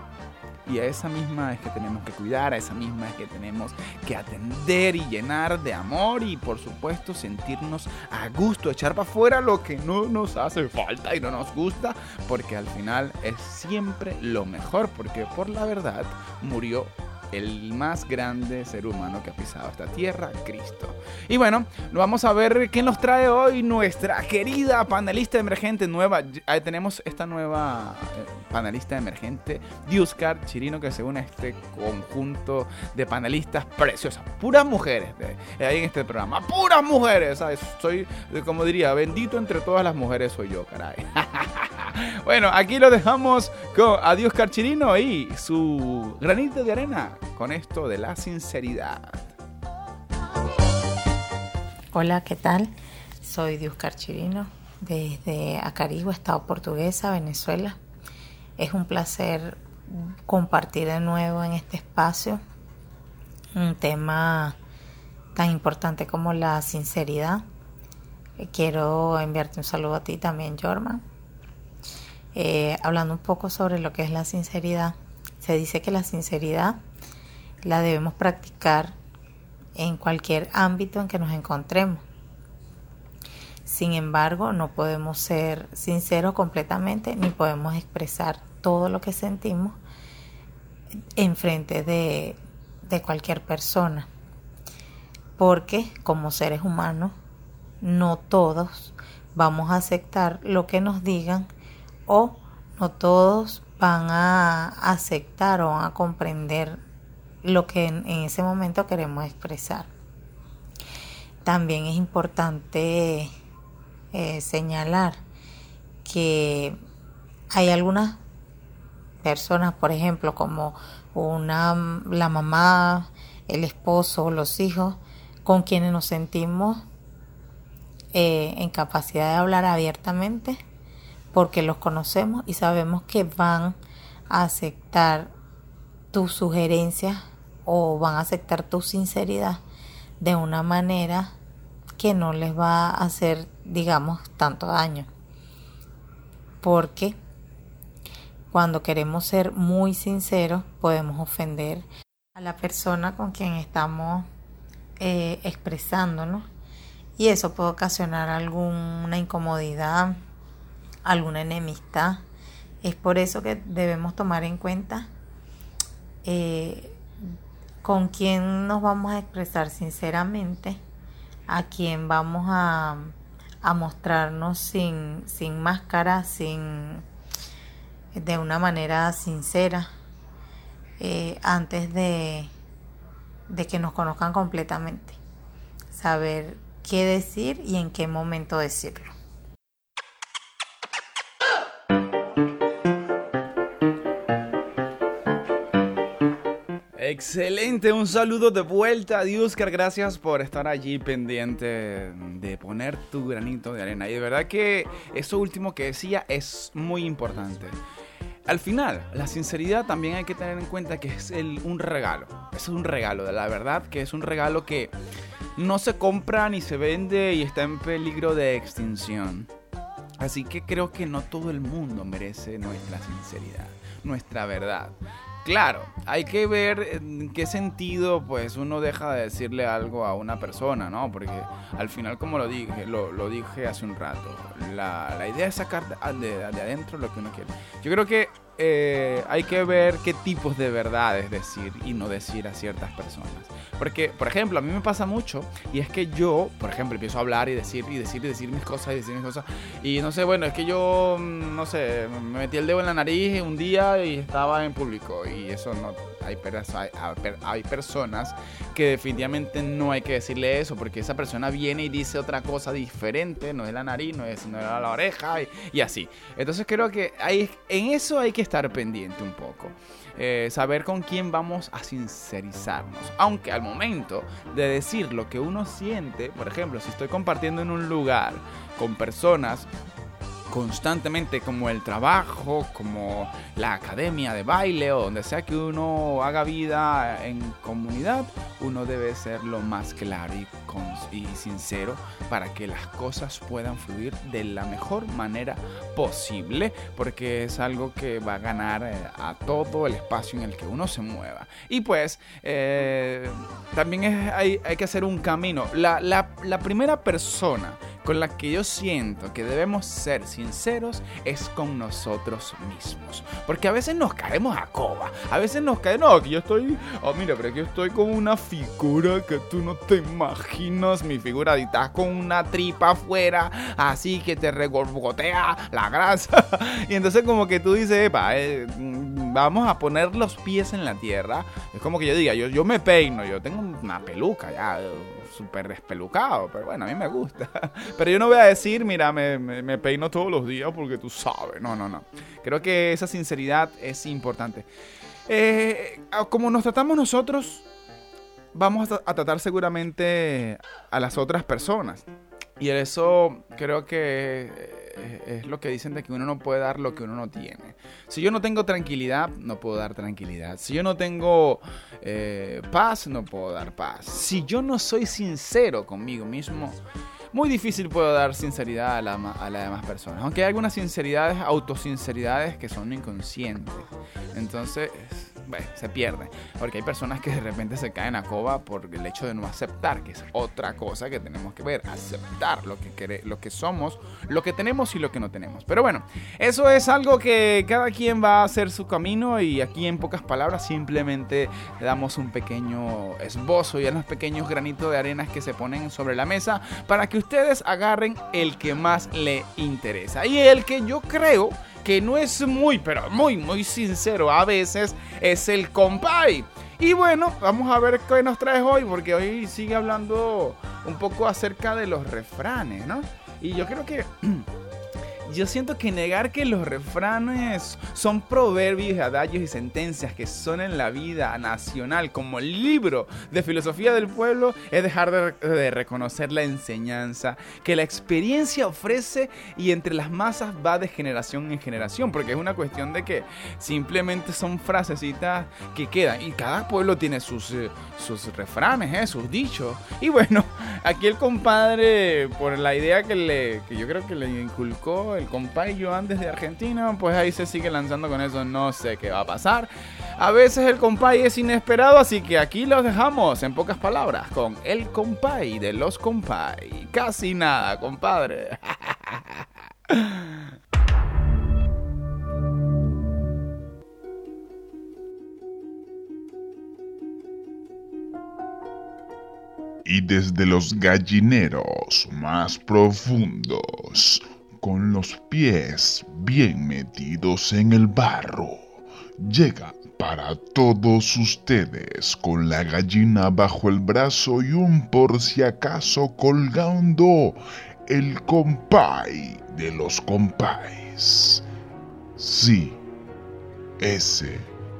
Y a esa misma es que tenemos que cuidar, a esa misma es que tenemos que atender y llenar de amor y por supuesto sentirnos a gusto, echar para afuera lo que no nos hace falta y no nos gusta, porque al final es siempre lo mejor, porque por la verdad murió el más grande ser humano que ha pisado esta tierra, Cristo. Y bueno, vamos a ver qué nos trae hoy nuestra querida panelista emergente nueva. Ahí tenemos esta nueva eh, panelista emergente, Diuscar Chirino, que se une a este conjunto de panelistas preciosas, puras mujeres de, ahí en este programa, puras mujeres. Soy, como diría, bendito entre todas las mujeres soy yo, caray. bueno, aquí lo dejamos con Adiós Carchirino y su granito de arena con esto de la sinceridad. Hola, ¿qué tal? Soy Dios Carchirino desde Acarigua, Estado Portuguesa, Venezuela. Es un placer compartir de nuevo en este espacio un tema tan importante como la sinceridad. Quiero enviarte un saludo a ti también, Jorma. Eh, hablando un poco sobre lo que es la sinceridad, se dice que la sinceridad la debemos practicar en cualquier ámbito en que nos encontremos. Sin embargo, no podemos ser sinceros completamente ni podemos expresar todo lo que sentimos en frente de, de cualquier persona. Porque como seres humanos, no todos vamos a aceptar lo que nos digan o no todos van a aceptar o a comprender lo que en, ese momento queremos expresar. También es importante eh, señalar que hay algunas personas, por ejemplo, como una, la mamá, el esposo, los hijos, con quienes nos sentimos eh, en capacidad de hablar abiertamente porque los conocemos y sabemos que van a aceptar tus sugerencias o van a aceptar tu sinceridad de una manera que no les va a hacer, digamos, tanto daño. Porque cuando queremos ser muy sinceros podemos ofender a la persona con quien estamos eh, expresándonos y eso puede ocasionar alguna incomodidad, alguna enemistad. Es por eso que debemos tomar en cuenta eh, con quién nos vamos a expresar sinceramente, a quién vamos a, mostrarnos sin, sin máscara, sin de una manera sincera, eh, antes de, de que nos conozcan completamente. Saber qué decir y en qué momento decirlo. Excelente, un saludo de vuelta, Dioscar. Gracias por estar allí pendiente de poner tu granito de arena. Y de verdad que eso último que decía es muy importante. Al final, la sinceridad también hay que tener en cuenta que es un regalo. Es un regalo, de la verdad que es un regalo que no se compra ni se vende y está en peligro de extinción. Así que creo que no todo el mundo merece nuestra sinceridad, nuestra verdad. Claro, hay que ver en qué sentido pues uno deja de decirle algo a una persona, ¿no? Porque al final, como lo dije, lo, dije hace un rato, la, idea es sacar de, de, adentro lo que uno quiere. Yo creo que eh, hay que ver qué tipos de verdades decir y no decir a ciertas personas. Porque, por ejemplo, a mí me pasa mucho y es que yo, por ejemplo, empiezo a hablar y decir y decir y decir mis cosas y decir mis cosas. Y no sé, bueno, es que yo, mm, no sé, me metí el dedo en la nariz un día y estaba en público y eso no hay, personas que definitivamente no hay que decirle eso, porque esa persona viene y dice otra cosa diferente, no es la nariz, no es, no la oreja y, así. Entonces creo que hay, en eso hay que estar pendiente un poco. Eh, saber con quién vamos a sincerizarnos. Aunque al momento de decir lo que uno siente, por ejemplo, si estoy compartiendo en un lugar con personas constantemente como el trabajo, como la academia de baile o donde sea que uno haga vida en comunidad, uno debe ser lo más claro y, y sincero para que las cosas puedan fluir de la mejor manera posible, porque es algo que va a ganar eh, a todo el espacio en el que uno se mueva. Y pues eh, también hay, que hacer un camino. La, la primera persona con la que yo siento que debemos ser sinceros es con nosotros mismos. Porque a veces nos caemos a coba. A veces nos caemos, no, que yo estoy, oh mira, pero que estoy con una figura que tú no te imaginas. Mi figura, con una tripa afuera, así que te regorgotea la grasa. y entonces como que tú dices, epa, eh, mm, vamos a poner los pies en la tierra. Es como que yo diga, yo, yo me peino, yo tengo una peluca ya súper despelucado, pero bueno, a mí me gusta. Pero yo no voy a decir, mira, me, peino todos los días porque tú sabes. No, no, no. Creo que esa sinceridad es importante. Eh, como nos tratamos nosotros, vamos a, tratar seguramente a las otras personas. Y eso creo que es lo que dicen de que uno no puede dar lo que uno no tiene. Si yo no tengo tranquilidad, no puedo dar tranquilidad. Si yo no tengo eh, paz, no puedo dar paz. Si yo no soy sincero conmigo mismo, muy difícil puedo dar sinceridad a, la, a las demás personas. Aunque hay algunas sinceridades, autosinceridades que son inconscientes. Entonces se pierde. Porque hay personas que de repente se caen a coba por el hecho de no aceptar, que es otra cosa que tenemos que ver. Aceptar lo que, lo que somos, lo que tenemos y lo que no tenemos. Pero bueno, eso es algo que cada quien va a hacer su camino y aquí en pocas palabras simplemente le damos un pequeño esbozo y unos pequeños granitos de arenas que se ponen sobre la mesa para que ustedes agarren el que más le interesa. Y el que yo creo que no es muy, pero muy, muy sincero a veces, es el compay. Y bueno, vamos a ver qué nos traes hoy, porque hoy sigue hablando un poco acerca de los refranes, ¿no? Y yo creo que yo siento que negar que los refranes son proverbios, adagios y sentencias que son en la vida nacional como libro de filosofía del pueblo es dejar de, reconocer la enseñanza que la experiencia ofrece y entre las masas va de generación en generación, porque es una cuestión de que simplemente son frasecitas que quedan y cada pueblo tiene sus, eh, sus refranes, eh, sus dichos. Y bueno, aquí el compadre, por la idea que, le, que yo creo que le inculcó, el compay Joan desde Argentina, pues ahí se sigue lanzando con eso, no sé qué va a pasar. A veces el compay es inesperado, así que aquí los dejamos en pocas palabras con el compay de los compay. Casi nada, compadre. y desde los gallineros más profundos con los pies bien metidos en el barro. Llega para todos ustedes con la gallina bajo el brazo y un por si acaso colgando el compay de los compáis. Sí, ese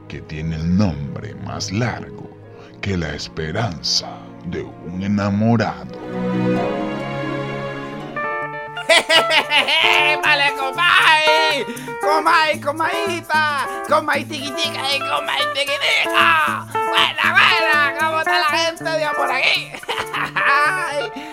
que tiene el nombre más largo que la esperanza de un enamorado. ¡Vale, comay! ¡Comay, comayita! ¡Comay tiquitica y comay tiquitica! ¡Buena, buena! ¿Cómo está la gente de por aquí?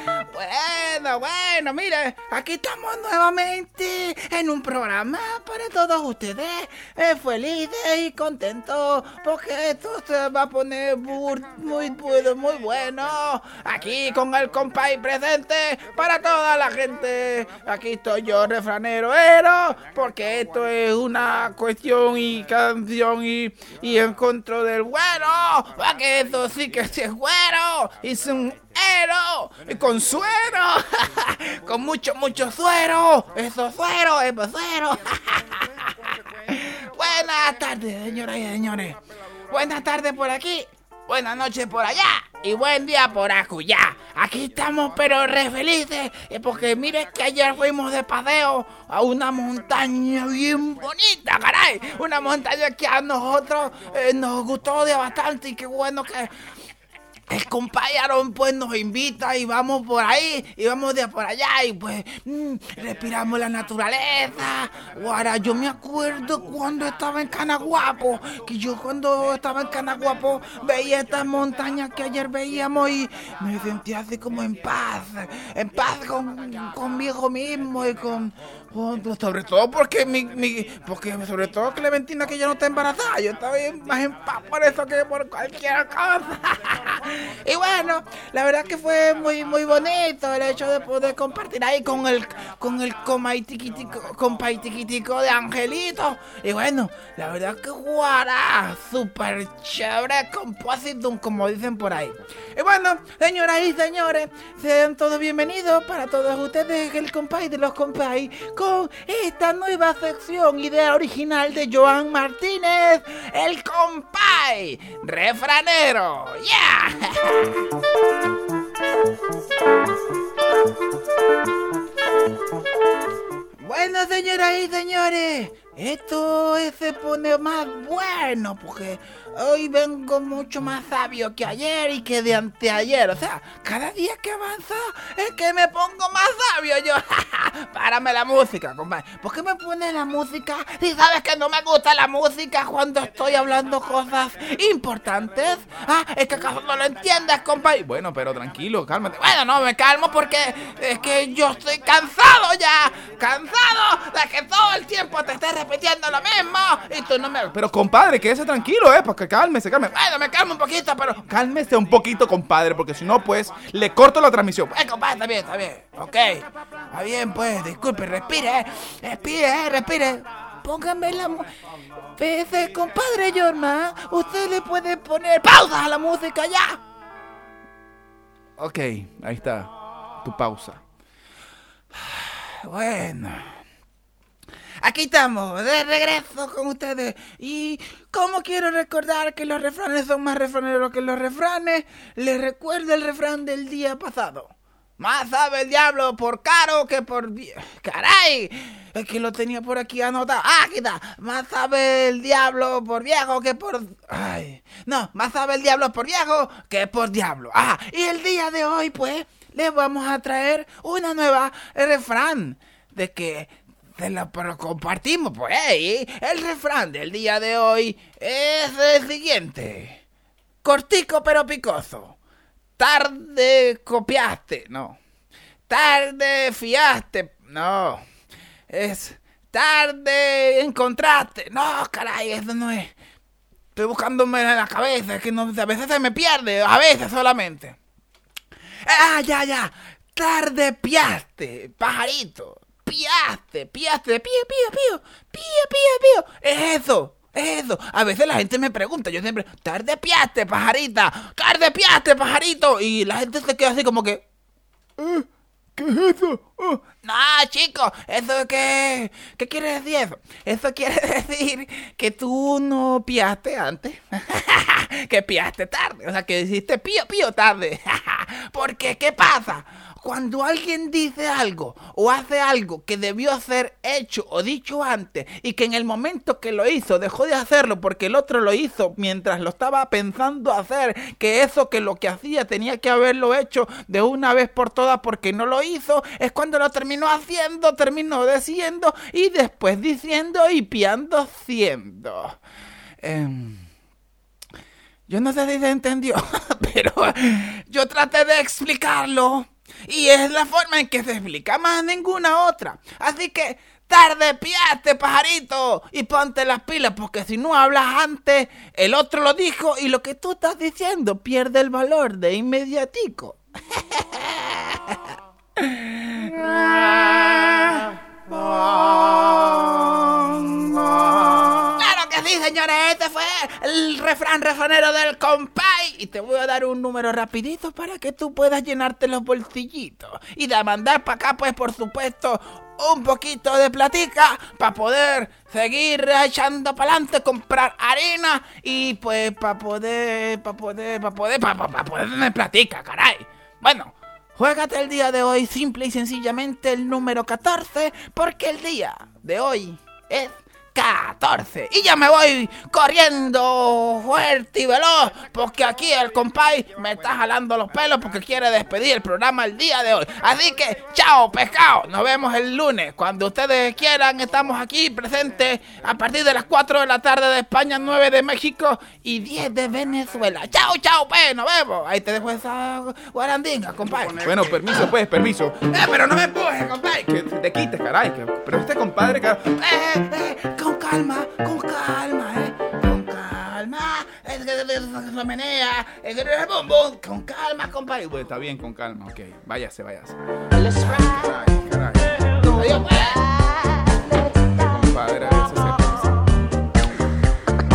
Bueno, bueno, mire, aquí estamos nuevamente en un programa para todos ustedes. Eh, felices y contentos porque esto se va a poner muy, muy, muy bueno. Aquí con el compay presente para toda la gente. Aquí estoy yo, refranero, pero porque esto es una cuestión y canción y, y en contra del bueno. Para que esto sí que es bueno. Un con suero, con mucho, mucho suero, eso suero, eso suero. Buenas tardes, señoras y señores. buenas tardes por aquí, buenas noches por allá y buen día por acullá. Aquí estamos pero re felices eh, porque mire que ayer fuimos de paseo a una montaña bien bonita, caray. Una montaña que a nosotros eh, nos gustó de bastante y qué bueno que el compañero pues nos invita y vamos por ahí y vamos de por allá y pues mm, respiramos la naturaleza. Ahora yo me acuerdo cuando estaba en Canaguapo, que yo cuando estaba en Canaguapo veía estas montañas que ayer veíamos y me sentía así como en paz, en paz con, conmigo mismo y con, sobre todo porque mi, mi, porque sobre todo Clementina que ya no está embarazada, yo estaba más en paz por eso que por cualquier cosa. Y bueno, la verdad que fue muy muy bonito el hecho de poder compartir ahí con el con el compaitiquitico de Angelito. Y bueno, la verdad que guará, súper chévere compositum, como dicen por ahí. Y bueno, señoras y señores, sean todos bienvenidos para todos ustedes, el compay de los compay, esta nueva sección, idea original de Joan Martínez, el compay refranero. ¡Yeah! Bueno, señoras y señores, esto se pone más bueno porque hoy vengo mucho más sabio que ayer y que de anteayer. O sea, cada día que avanza es que me pongo más sabio yo. Párame la música, compadre. ¿Por qué me pones la música si sabes que no me gusta la música cuando estoy hablando cosas importantes? Ah, es que acaso no lo entiendes, compadre. Bueno, pero tranquilo, cálmate. Bueno, no, me calmo porque es que yo estoy cansado ya. Cansado de que todo el tiempo te estés repitiendo lo mismo y tú no me... Pero compadre, quédese tranquilo, eh, porque cálmese, cálmese. Bueno, me calmo un poquito, pero cálmese un poquito, compadre, porque si no, pues, le corto la transmisión. Eh, compadre, está bien, está bien. Ok. Está bien, pues, disculpe, respire, respire, respire. Póngame la... Pese, compadre Yorma, usted le puede poner pausa a la música ya. Ok, ahí está. Tu pausa. Bueno. Aquí estamos, de regreso con ustedes. Y como quiero recordar que los refranes son más refraneros que los refranes, les recuerdo el refrán del día pasado. Más sabe el diablo por caro que por... ¡Caray! Es que lo tenía por aquí anotado. ¡Ah, aquí está! Más sabe el diablo por viejo que por... ¡Ay! No, más sabe el diablo por viejo que por diablo. ¡Ah! Y el día de hoy, pues, les vamos a traer una nueva refrán de que pero compartimos, pues. El refrán del día de hoy es el siguiente. Cortico pero picoso. Tarde copiaste, no. Tarde fiaste, no. Es tarde encontraste. No, caray, eso no es. Estoy buscándome en la cabeza, es que no, a veces se me pierde, a veces solamente. Ah, ya, ya. Tarde piaste, pajarito piaste, piaste, pío, pío, pío, pío, pío, pío. Es eso. Es eso. A veces la gente me pregunta, yo siempre, tarde piaste, pajarita, tarde piaste, pajarito. Y la gente se queda así como que, ¿Eh? ¿qué es eso? Oh. No, chicos, eso que, ¿qué quiere decir eso? Eso quiere decir que tú no piaste antes, que piaste tarde, o sea, que hiciste pío, pío tarde. Porque, ¿qué pasa? Cuando alguien dice algo o hace algo que debió ser hecho o dicho antes y que en el momento que lo hizo dejó de hacerlo porque el otro lo hizo mientras lo estaba pensando hacer, que eso que lo que hacía tenía que haberlo hecho de una vez por todas porque no lo hizo, es cuando lo terminó haciendo, terminó diciendo y después diciendo y piando siendo. Em, yo no sé si se entendió, pero yo traté de explicarlo. Y es la forma en que se explica más ninguna otra. Así que tarde piaste, pajarito, y ponte las pilas, porque si no hablas antes, el otro lo dijo y lo que tú estás diciendo pierde el valor de inmediatico. señores, este fue el refrán refranero del compay. Y te voy a dar un número rapidito para que tú puedas llenarte los bolsillitos. Y de mandar para acá, pues, por supuesto, un poquito de platica para poder seguir echando para adelante, comprar harina y pues para poder, para poder, para poder, para poder tener platica, caray. Bueno, juégate el día de hoy simple y sencillamente el número 14 porque el día de hoy es 14. Y ya me voy corriendo fuerte y veloz porque aquí el compay me está jalando los pelos porque quiere despedir el programa el día de hoy. Así que, chao, pescado. Nos vemos el lunes. Cuando ustedes quieran, estamos aquí presentes a partir de las 4 de la tarde de España, 9 de México y 10 de Venezuela. Chao, chao, pues, nos vemos. Ahí te dejo esa guarandinga, compadre. Bueno, permiso, pues, permiso. Eh, pero no me empujes, compadre. Que te quites, caray. pero este compadre, que... Eh, eh, con calma, con calma, eh. Con calma. Es que se menea. Bum, bum. Con calma, compadre. Bueno, está bien, con calma. Ok, váyase, váyase. Caray, caray. Adiós, Compadre,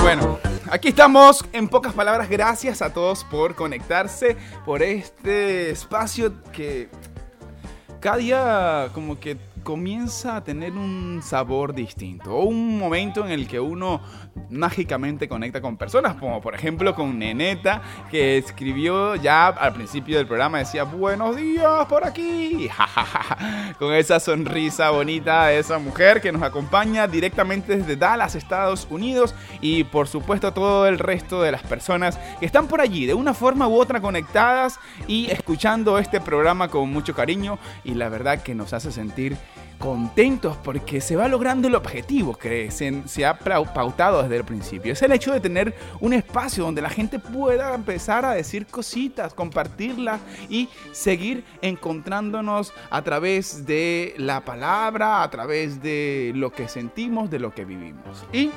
Bueno. Aquí estamos, en pocas palabras, gracias a todos por conectarse, por este espacio que cada día como que comienza a tener un sabor distinto. O un momento en el que uno mágicamente conecta con personas, como por ejemplo con Neneta, que escribió ya al principio del programa, decía, buenos días por aquí. con esa sonrisa bonita de esa mujer que nos acompaña directamente desde Dallas, Estados Unidos. Y por supuesto todo el resto de las personas que están por allí, de una forma u otra conectadas y escuchando este programa con mucho cariño. Y la verdad que nos hace sentir contentos porque se va logrando el objetivo que se, ha pautado desde el principio. Es el hecho de tener un espacio donde la gente pueda empezar a decir cositas, compartirlas y seguir encontrándonos a través de la palabra, a través de lo que sentimos, de lo que vivimos. Y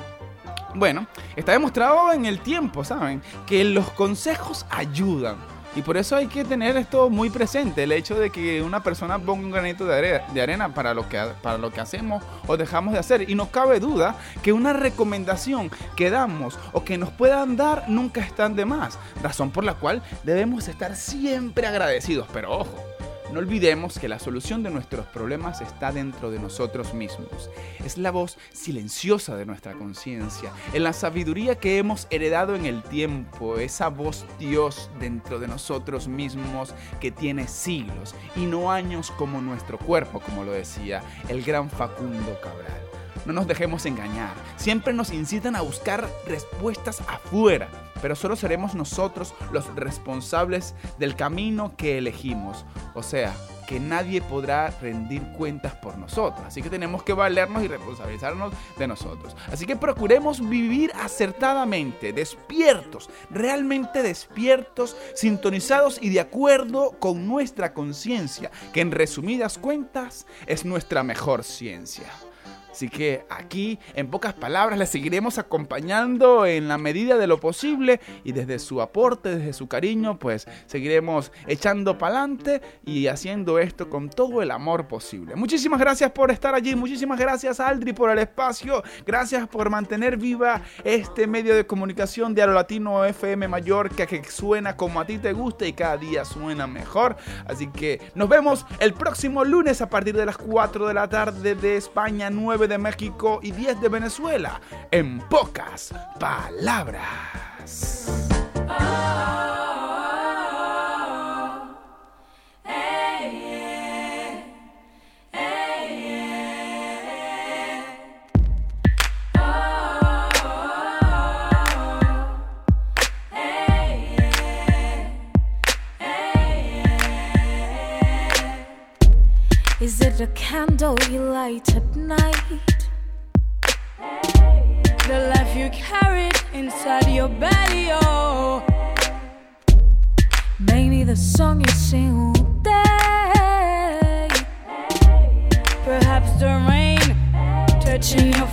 bueno, está demostrado en el tiempo, ¿saben? Que los consejos ayudan y por eso hay que tener esto muy presente, el hecho de que una persona ponga un granito de arena, para, lo que, para lo que hacemos o dejamos de hacer. Y no cabe duda que una recomendación que damos o que nos puedan dar nunca están de más. Razón por la cual debemos estar siempre agradecidos. Pero ojo, no olvidemos que la solución de nuestros problemas está dentro de nosotros mismos. Es la voz silenciosa de nuestra conciencia, en la sabiduría que hemos heredado en el tiempo, esa voz Dios dentro de nosotros mismos que tiene siglos y no años como nuestro cuerpo, como lo decía el gran Facundo Cabral. No nos dejemos engañar. Siempre nos incitan a buscar respuestas afuera, pero solo seremos nosotros los responsables del camino que elegimos. O sea, que nadie podrá rendir cuentas por nosotros. Así que tenemos que valernos y responsabilizarnos de nosotros. Así que procuremos vivir acertadamente, despiertos, realmente despiertos, sintonizados y de acuerdo con nuestra conciencia, que en resumidas cuentas es nuestra mejor ciencia. Así que aquí, en pocas palabras, le seguiremos acompañando en la medida de lo posible y desde su aporte, desde su cariño, pues seguiremos echando para adelante y haciendo esto con todo el amor posible. Muchísimas gracias por estar allí, muchísimas gracias Aldri por el espacio, gracias por mantener viva este medio de comunicación de Aro Latino FM Mallorca que suena como a ti te gusta y cada día suena mejor. Así que nos vemos el próximo lunes a partir de las 4 de la tarde de España 9 de México y 10 de Venezuela. En pocas palabras. Is it a candle you light at night? The life you carried inside your belly, oh. Maybe the song you sing all day. Perhaps the rain touching your